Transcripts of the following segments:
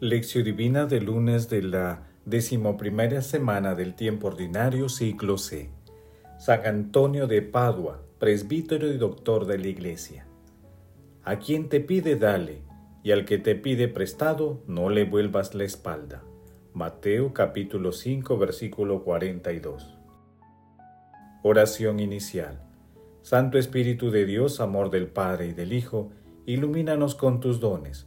Lección Divina del lunes de la decimoprimera semana del tiempo ordinario, ciclo C. San Antonio de Padua, presbítero y doctor de la Iglesia. A quien te pide, dale, y al que te pide prestado, no le vuelvas la espalda. Mateo capítulo 5, versículo 42. Oración inicial. Santo Espíritu de Dios, amor del Padre y del Hijo, ilumínanos con tus dones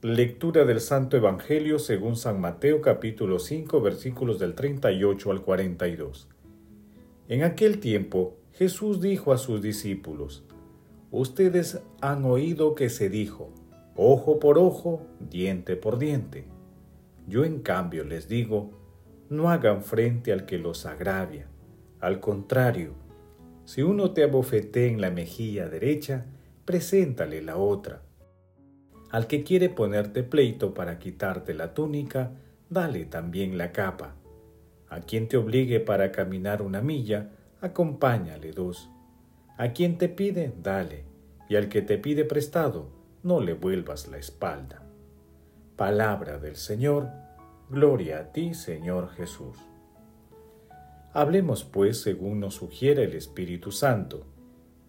Lectura del Santo Evangelio según San Mateo capítulo 5 versículos del 38 al 42. En aquel tiempo Jesús dijo a sus discípulos, Ustedes han oído que se dijo, ojo por ojo, diente por diente. Yo en cambio les digo, no hagan frente al que los agravia. Al contrario, si uno te abofetea en la mejilla derecha, preséntale la otra al que quiere ponerte pleito para quitarte la túnica, dale también la capa. A quien te obligue para caminar una milla, acompáñale dos. A quien te pide, dale, y al que te pide prestado, no le vuelvas la espalda. Palabra del Señor, gloria a ti, Señor Jesús. Hablemos pues según nos sugiere el Espíritu Santo,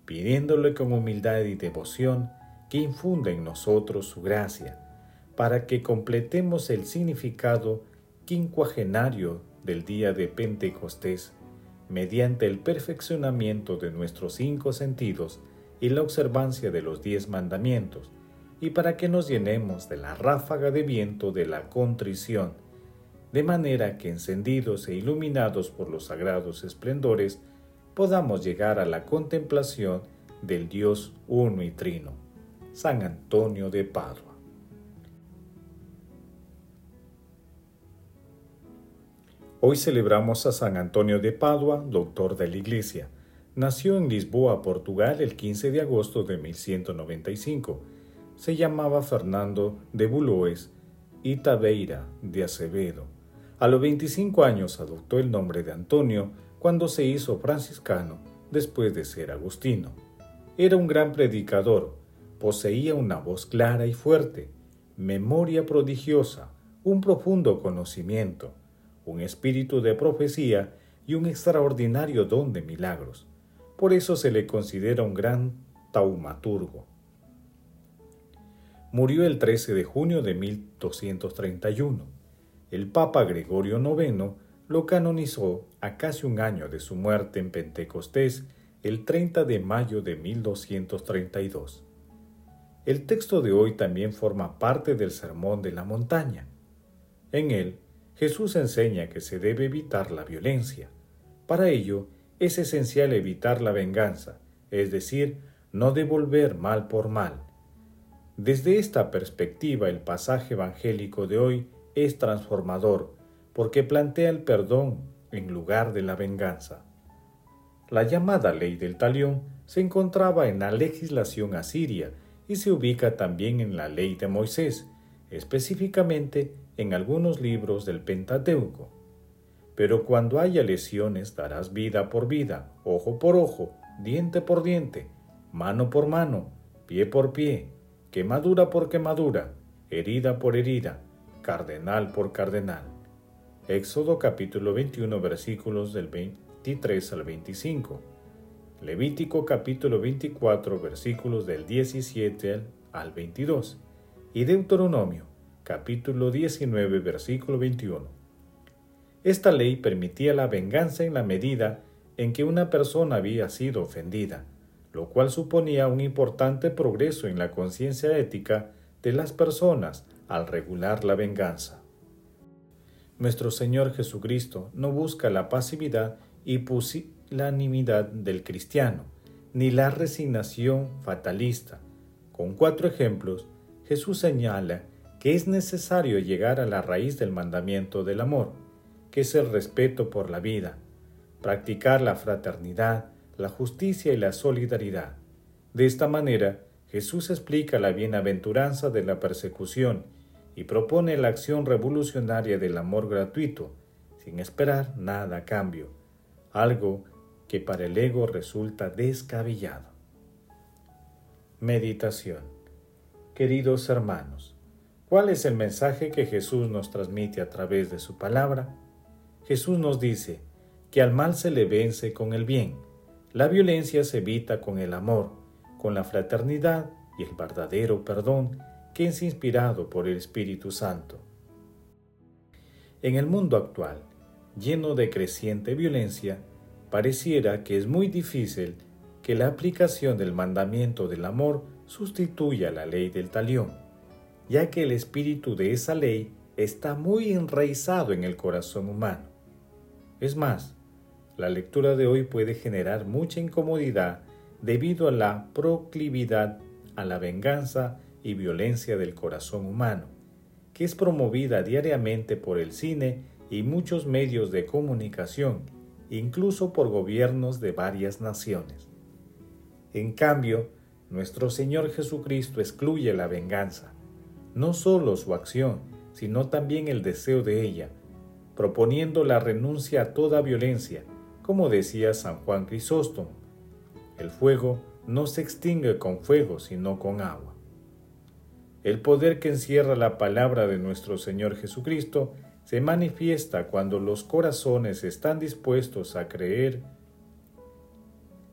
pidiéndole con humildad y devoción que infunda en nosotros su gracia, para que completemos el significado quincuagenario del día de Pentecostés, mediante el perfeccionamiento de nuestros cinco sentidos y la observancia de los diez mandamientos, y para que nos llenemos de la ráfaga de viento de la contrición, de manera que encendidos e iluminados por los sagrados esplendores, podamos llegar a la contemplación del Dios uno y trino. San Antonio de Padua. Hoy celebramos a San Antonio de Padua, doctor de la Iglesia. Nació en Lisboa, Portugal, el 15 de agosto de 1195. Se llamaba Fernando de Buloes y Tabeira de Acevedo. A los 25 años adoptó el nombre de Antonio cuando se hizo franciscano después de ser agustino. Era un gran predicador, Poseía una voz clara y fuerte, memoria prodigiosa, un profundo conocimiento, un espíritu de profecía y un extraordinario don de milagros. Por eso se le considera un gran taumaturgo. Murió el 13 de junio de 1231. El Papa Gregorio IX lo canonizó a casi un año de su muerte en Pentecostés, el 30 de mayo de 1232. El texto de hoy también forma parte del Sermón de la Montaña. En él, Jesús enseña que se debe evitar la violencia. Para ello, es esencial evitar la venganza, es decir, no devolver mal por mal. Desde esta perspectiva, el pasaje evangélico de hoy es transformador, porque plantea el perdón en lugar de la venganza. La llamada ley del talión se encontraba en la legislación asiria y se ubica también en la ley de Moisés, específicamente en algunos libros del Pentateuco. Pero cuando haya lesiones darás vida por vida, ojo por ojo, diente por diente, mano por mano, pie por pie, quemadura por quemadura, herida por herida, cardenal por cardenal. Éxodo capítulo 21 versículos del 23 al 25. Levítico capítulo 24 versículos del 17 al 22 y Deuteronomio capítulo 19 versículo 21. Esta ley permitía la venganza en la medida en que una persona había sido ofendida, lo cual suponía un importante progreso en la conciencia ética de las personas al regular la venganza. Nuestro Señor Jesucristo no busca la pasividad y del cristiano, ni la resignación fatalista. Con cuatro ejemplos, Jesús señala que es necesario llegar a la raíz del mandamiento del amor, que es el respeto por la vida, practicar la fraternidad, la justicia y la solidaridad. De esta manera, Jesús explica la bienaventuranza de la persecución y propone la acción revolucionaria del amor gratuito, sin esperar nada a cambio, algo que para el ego resulta descabellado. Meditación Queridos hermanos, ¿cuál es el mensaje que Jesús nos transmite a través de su palabra? Jesús nos dice que al mal se le vence con el bien, la violencia se evita con el amor, con la fraternidad y el verdadero perdón que es inspirado por el Espíritu Santo. En el mundo actual, lleno de creciente violencia, pareciera que es muy difícil que la aplicación del mandamiento del amor sustituya la ley del talión, ya que el espíritu de esa ley está muy enraizado en el corazón humano. Es más, la lectura de hoy puede generar mucha incomodidad debido a la proclividad a la venganza y violencia del corazón humano, que es promovida diariamente por el cine y muchos medios de comunicación, incluso por gobiernos de varias naciones. En cambio, nuestro Señor Jesucristo excluye la venganza, no solo su acción, sino también el deseo de ella, proponiendo la renuncia a toda violencia, como decía San Juan Crisóstomo. El fuego no se extingue con fuego, sino con agua. El poder que encierra la palabra de nuestro Señor Jesucristo se manifiesta cuando los corazones están dispuestos a creer.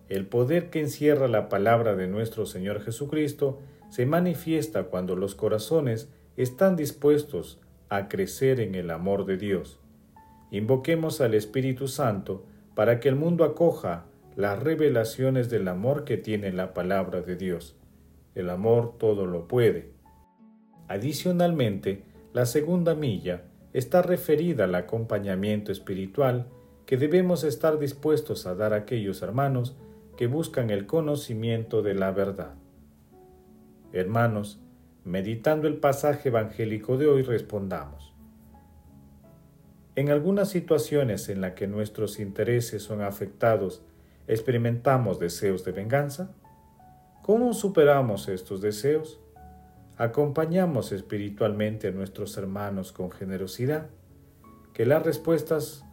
El poder que encierra la palabra de nuestro Señor Jesucristo se manifiesta cuando los corazones están dispuestos a crecer en el amor de Dios. Invoquemos al Espíritu Santo para que el mundo acoja las revelaciones del amor que tiene la palabra de Dios. El amor todo lo puede. Adicionalmente, la segunda milla está referida al acompañamiento espiritual que debemos estar dispuestos a dar a aquellos hermanos que buscan el conocimiento de la verdad. Hermanos, meditando el pasaje evangélico de hoy respondamos. En algunas situaciones en las que nuestros intereses son afectados, ¿experimentamos deseos de venganza? ¿Cómo superamos estos deseos? ¿Acompañamos espiritualmente a nuestros hermanos con generosidad? Que las respuestas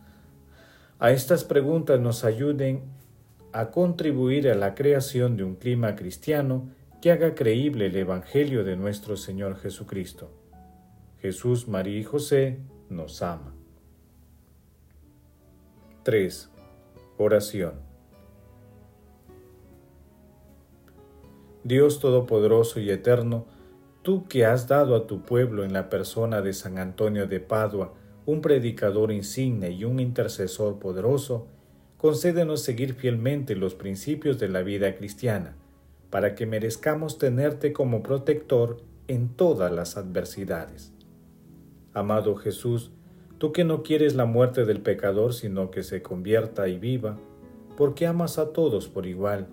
a estas preguntas nos ayuden a contribuir a la creación de un clima cristiano que haga creíble el Evangelio de nuestro Señor Jesucristo. Jesús, María y José nos ama. 3. Oración. Dios Todopoderoso y Eterno, tú que has dado a tu pueblo en la persona de San Antonio de Padua un predicador insigne y un intercesor poderoso, concédenos seguir fielmente los principios de la vida cristiana, para que merezcamos tenerte como protector en todas las adversidades. Amado Jesús, tú que no quieres la muerte del pecador, sino que se convierta y viva, porque amas a todos por igual,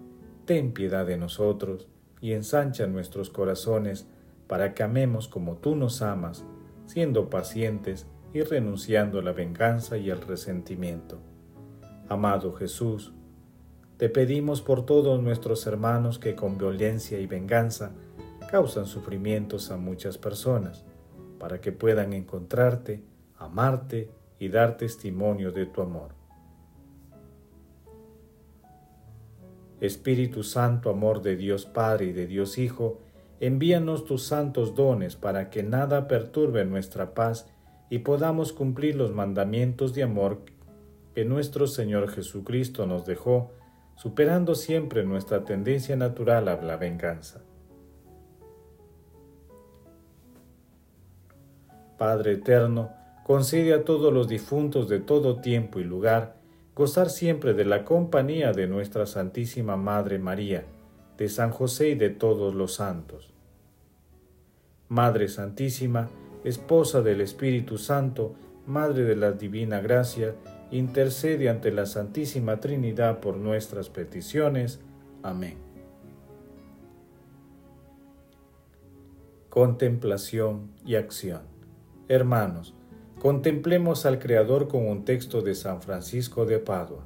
ten piedad de nosotros y ensancha nuestros corazones para que amemos como tú nos amas, siendo pacientes y renunciando a la venganza y al resentimiento. Amado Jesús, te pedimos por todos nuestros hermanos que con violencia y venganza causan sufrimientos a muchas personas, para que puedan encontrarte amarte y dar testimonio de tu amor. Espíritu Santo, amor de Dios Padre y de Dios Hijo, envíanos tus santos dones para que nada perturbe nuestra paz y podamos cumplir los mandamientos de amor que nuestro Señor Jesucristo nos dejó, superando siempre nuestra tendencia natural a la venganza. Padre eterno, concede a todos los difuntos de todo tiempo y lugar gozar siempre de la compañía de nuestra Santísima Madre María, de San José y de todos los santos. Madre Santísima, Esposa del Espíritu Santo, Madre de la Divina Gracia, intercede ante la Santísima Trinidad por nuestras peticiones. Amén. contemplación y acción. Hermanos, contemplemos al Creador con un texto de San Francisco de Padua.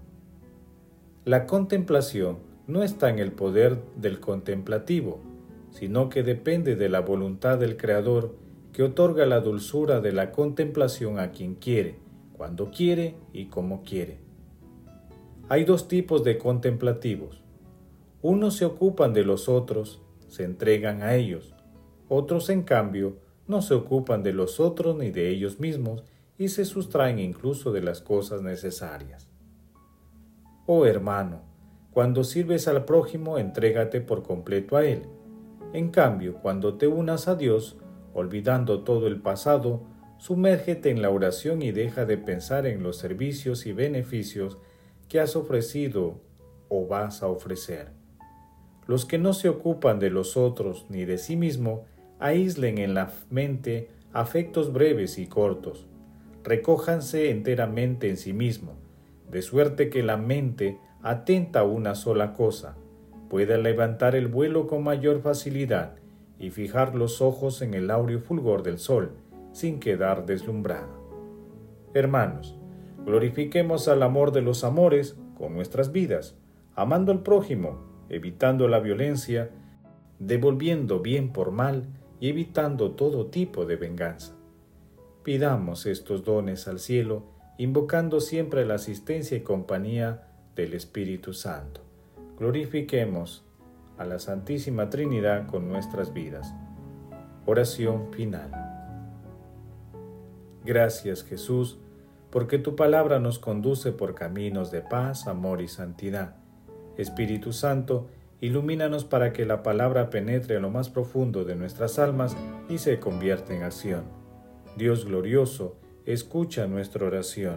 La contemplación no está en el poder del contemplativo, sino que depende de la voluntad del Creador que otorga la dulzura de la contemplación a quien quiere, cuando quiere y como quiere. Hay dos tipos de contemplativos. Unos se ocupan de los otros, se entregan a ellos, otros, en cambio, no se ocupan de los otros ni de ellos mismos y se sustraen incluso de las cosas necesarias. Oh hermano, cuando sirves al prójimo, entrégate por completo a él. En cambio, cuando te unas a Dios, olvidando todo el pasado, sumérgete en la oración y deja de pensar en los servicios y beneficios que has ofrecido o vas a ofrecer. Los que no se ocupan de los otros ni de sí mismo aíslen en la mente afectos breves y cortos, recójanse enteramente en sí mismo, de suerte que la mente, atenta a una sola cosa, pueda levantar el vuelo con mayor facilidad y fijar los ojos en el áureo fulgor del sol, sin quedar deslumbrada. Hermanos, glorifiquemos al amor de los amores con nuestras vidas, amando al prójimo, evitando la violencia, devolviendo bien por mal, y evitando todo tipo de venganza. Pidamos estos dones al cielo, invocando siempre la asistencia y compañía del Espíritu Santo. Glorifiquemos a la Santísima Trinidad con nuestras vidas. Oración final. Gracias Jesús, porque tu palabra nos conduce por caminos de paz, amor y santidad. Espíritu Santo, Ilumínanos para que la palabra penetre en lo más profundo de nuestras almas y se convierta en acción. Dios glorioso, escucha nuestra oración.